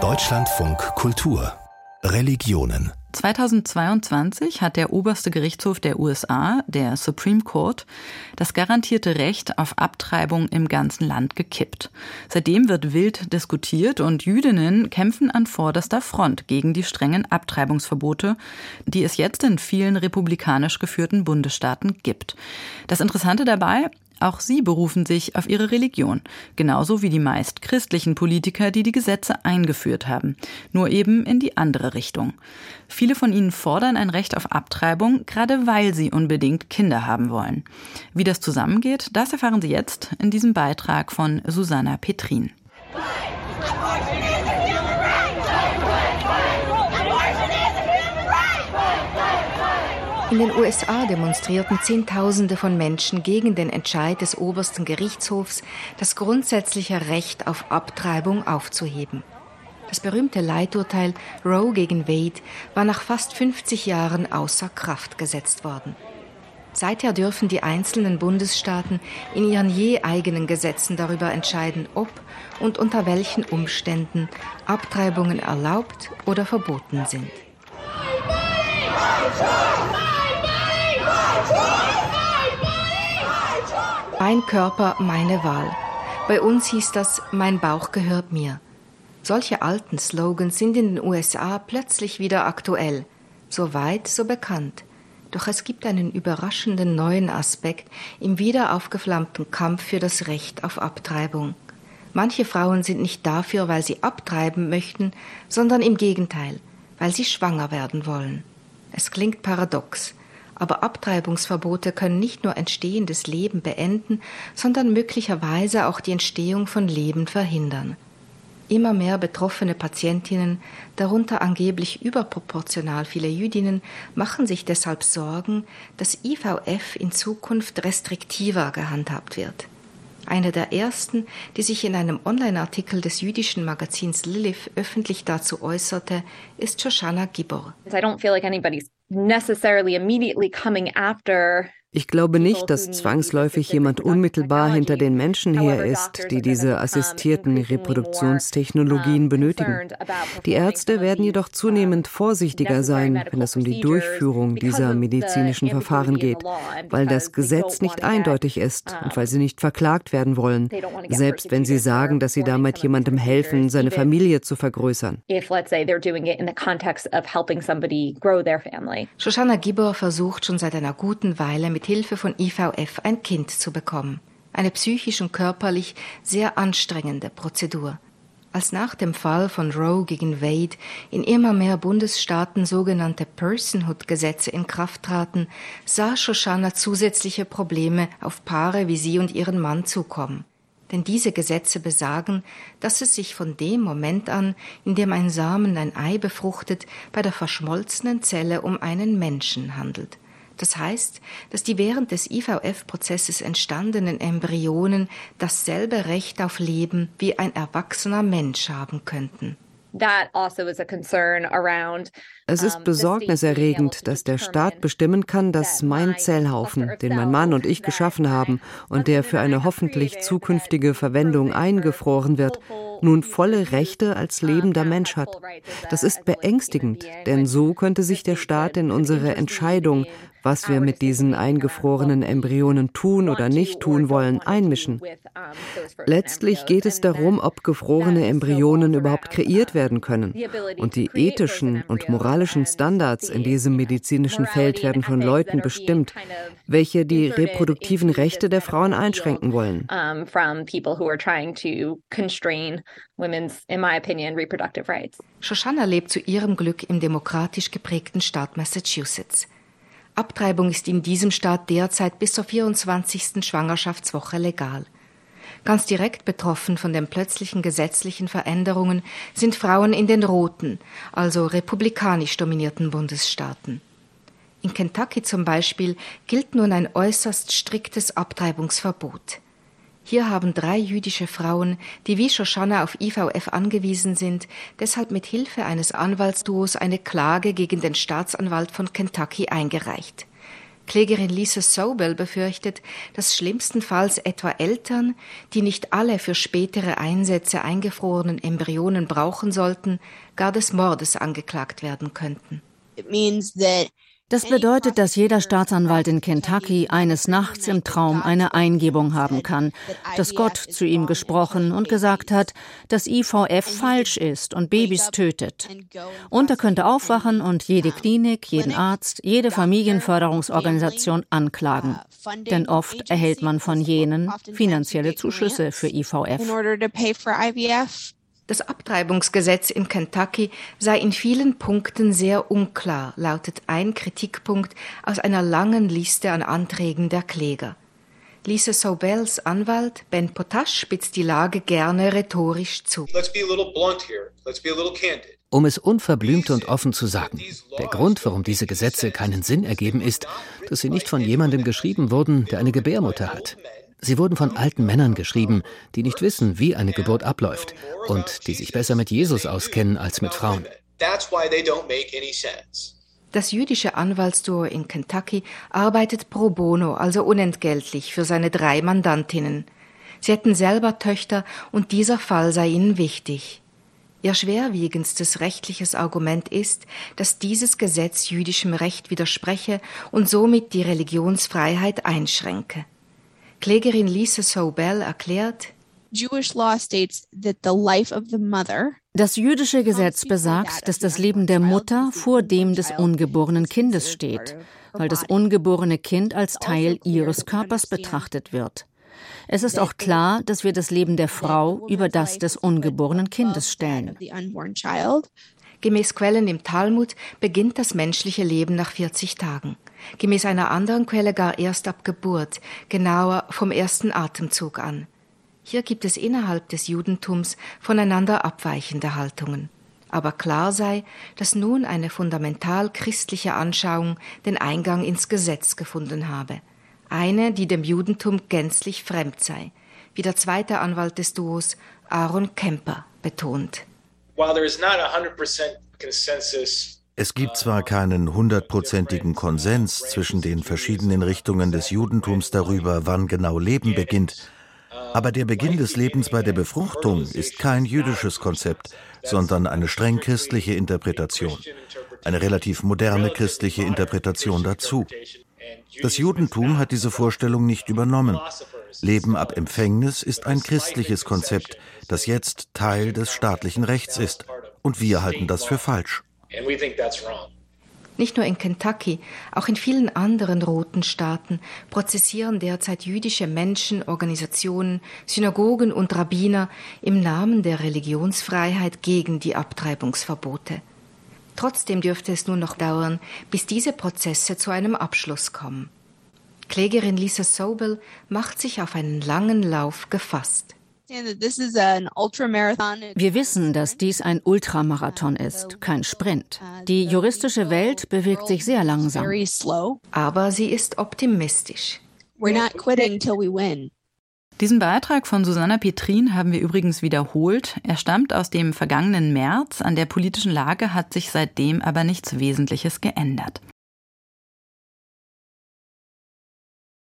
Deutschlandfunk Kultur Religionen 2022 hat der oberste Gerichtshof der USA, der Supreme Court, das garantierte Recht auf Abtreibung im ganzen Land gekippt. Seitdem wird wild diskutiert und Jüdinnen kämpfen an vorderster Front gegen die strengen Abtreibungsverbote, die es jetzt in vielen republikanisch geführten Bundesstaaten gibt. Das Interessante dabei, auch sie berufen sich auf ihre Religion, genauso wie die meist christlichen Politiker, die die Gesetze eingeführt haben, nur eben in die andere Richtung. Viele von ihnen fordern ein Recht auf Abtreibung, gerade weil sie unbedingt Kinder haben wollen. Wie das zusammengeht, das erfahren Sie jetzt in diesem Beitrag von Susanna Petrin. In den USA demonstrierten Zehntausende von Menschen gegen den Entscheid des obersten Gerichtshofs, das grundsätzliche Recht auf Abtreibung aufzuheben. Das berühmte Leiturteil Roe gegen Wade war nach fast 50 Jahren außer Kraft gesetzt worden. Seither dürfen die einzelnen Bundesstaaten in ihren je eigenen Gesetzen darüber entscheiden, ob und unter welchen Umständen Abtreibungen erlaubt oder verboten sind. Mein Körper, meine Wahl. Bei uns hieß das, mein Bauch gehört mir. Solche alten Slogans sind in den USA plötzlich wieder aktuell. So weit, so bekannt. Doch es gibt einen überraschenden neuen Aspekt im wieder aufgeflammten Kampf für das Recht auf Abtreibung. Manche Frauen sind nicht dafür, weil sie abtreiben möchten, sondern im Gegenteil, weil sie schwanger werden wollen. Es klingt paradox, aber Abtreibungsverbote können nicht nur entstehendes Leben beenden, sondern möglicherweise auch die Entstehung von Leben verhindern. Immer mehr betroffene Patientinnen, darunter angeblich überproportional viele Jüdinnen, machen sich deshalb Sorgen, dass IVF in Zukunft restriktiver gehandhabt wird. Eine der ersten, die sich in einem Online-Artikel des jüdischen Magazins Lilith öffentlich dazu äußerte, ist Shoshana Gibor. I don't feel like anybody's necessarily immediately coming after ich glaube nicht, dass zwangsläufig jemand unmittelbar hinter den Menschen her ist, die diese assistierten Reproduktionstechnologien benötigen. Die Ärzte werden jedoch zunehmend vorsichtiger sein, wenn es um die Durchführung dieser medizinischen Verfahren geht, weil das Gesetz nicht eindeutig ist und weil sie nicht verklagt werden wollen, selbst wenn sie sagen, dass sie damit jemandem helfen, seine Familie zu vergrößern. Shoshana Gibor versucht schon seit einer guten Weile mit Hilfe von IVF ein Kind zu bekommen. Eine psychisch und körperlich sehr anstrengende Prozedur. Als nach dem Fall von Roe gegen Wade in immer mehr Bundesstaaten sogenannte Personhood-Gesetze in Kraft traten, sah Shoshana zusätzliche Probleme auf Paare wie sie und ihren Mann zukommen. Denn diese Gesetze besagen, dass es sich von dem Moment an, in dem ein Samen ein Ei befruchtet, bei der verschmolzenen Zelle um einen Menschen handelt. Das heißt, dass die während des IVF-Prozesses entstandenen Embryonen dasselbe Recht auf Leben wie ein erwachsener Mensch haben könnten. Also es ist besorgniserregend, dass der Staat bestimmen kann, dass mein Zellhaufen, den mein Mann und ich geschaffen haben und der für eine hoffentlich zukünftige Verwendung eingefroren wird, nun volle Rechte als lebender Mensch hat. Das ist beängstigend, denn so könnte sich der Staat in unsere Entscheidung, was wir mit diesen eingefrorenen Embryonen tun oder nicht tun wollen, einmischen. Letztlich geht es darum, ob gefrorene Embryonen überhaupt kreiert werden können. Und die ethischen und moralischen Standards in diesem medizinischen Feld werden von Leuten bestimmt, welche die reproduktiven Rechte der Frauen einschränken wollen. Shoshana lebt zu ihrem Glück im demokratisch geprägten Staat Massachusetts. Abtreibung ist in diesem Staat derzeit bis zur 24. Schwangerschaftswoche legal. Ganz direkt betroffen von den plötzlichen gesetzlichen Veränderungen sind Frauen in den roten, also republikanisch dominierten Bundesstaaten. In Kentucky zum Beispiel gilt nun ein äußerst striktes Abtreibungsverbot. Hier haben drei jüdische Frauen, die wie Shoshana auf IVF angewiesen sind, deshalb mit Hilfe eines Anwaltsduos eine Klage gegen den Staatsanwalt von Kentucky eingereicht. Klägerin Lisa Sobel befürchtet, dass schlimmstenfalls etwa Eltern, die nicht alle für spätere Einsätze eingefrorenen Embryonen brauchen sollten, gar des Mordes angeklagt werden könnten. It means that das bedeutet, dass jeder Staatsanwalt in Kentucky eines Nachts im Traum eine Eingebung haben kann, dass Gott zu ihm gesprochen und gesagt hat, dass IVF falsch ist und Babys tötet. Und er könnte aufwachen und jede Klinik, jeden Arzt, jede Familienförderungsorganisation anklagen. Denn oft erhält man von jenen finanzielle Zuschüsse für IVF. Das Abtreibungsgesetz in Kentucky sei in vielen Punkten sehr unklar, lautet ein Kritikpunkt aus einer langen Liste an Anträgen der Kläger. Lisa Sobels Anwalt Ben Potash spitzt die Lage gerne rhetorisch zu. Um es unverblümt und offen zu sagen, der Grund, warum diese Gesetze keinen Sinn ergeben, ist, dass sie nicht von jemandem geschrieben wurden, der eine Gebärmutter hat. Sie wurden von alten Männern geschrieben, die nicht wissen, wie eine Geburt abläuft und die sich besser mit Jesus auskennen als mit Frauen. Das jüdische Anwaltsduo in Kentucky arbeitet pro bono, also unentgeltlich, für seine drei Mandantinnen. Sie hätten selber Töchter und dieser Fall sei ihnen wichtig. Ihr schwerwiegendstes rechtliches Argument ist, dass dieses Gesetz jüdischem Recht widerspreche und somit die Religionsfreiheit einschränke. Klägerin Lisa Sobel erklärt, das jüdische Gesetz besagt, dass das Leben der Mutter vor dem des ungeborenen Kindes steht, weil das ungeborene Kind als Teil ihres Körpers betrachtet wird. Es ist auch klar, dass wir das Leben der Frau über das des ungeborenen Kindes stellen. Gemäß Quellen im Talmud beginnt das menschliche Leben nach 40 Tagen. Gemäß einer anderen Quelle gar erst ab Geburt, genauer vom ersten Atemzug an. Hier gibt es innerhalb des Judentums voneinander abweichende Haltungen. Aber klar sei, dass nun eine fundamental christliche Anschauung den Eingang ins Gesetz gefunden habe. Eine, die dem Judentum gänzlich fremd sei, wie der zweite Anwalt des Duos, Aaron Kemper, betont. Es gibt zwar keinen hundertprozentigen Konsens zwischen den verschiedenen Richtungen des Judentums darüber, wann genau Leben beginnt, aber der Beginn des Lebens bei der Befruchtung ist kein jüdisches Konzept, sondern eine streng christliche Interpretation, eine relativ moderne christliche Interpretation dazu. Das Judentum hat diese Vorstellung nicht übernommen. Leben ab Empfängnis ist ein christliches Konzept, das jetzt Teil des staatlichen Rechts ist. Und wir halten das für falsch. Nicht nur in Kentucky, auch in vielen anderen roten Staaten prozessieren derzeit jüdische Menschen, Organisationen, Synagogen und Rabbiner im Namen der Religionsfreiheit gegen die Abtreibungsverbote. Trotzdem dürfte es nun noch dauern, bis diese Prozesse zu einem Abschluss kommen. Klägerin Lisa Sobel macht sich auf einen langen Lauf gefasst. Wir wissen, dass dies ein Ultramarathon ist, kein Sprint. Die juristische Welt bewegt sich sehr langsam. Aber sie ist optimistisch. Diesen Beitrag von Susanna Petrin haben wir übrigens wiederholt. Er stammt aus dem vergangenen März. An der politischen Lage hat sich seitdem aber nichts Wesentliches geändert.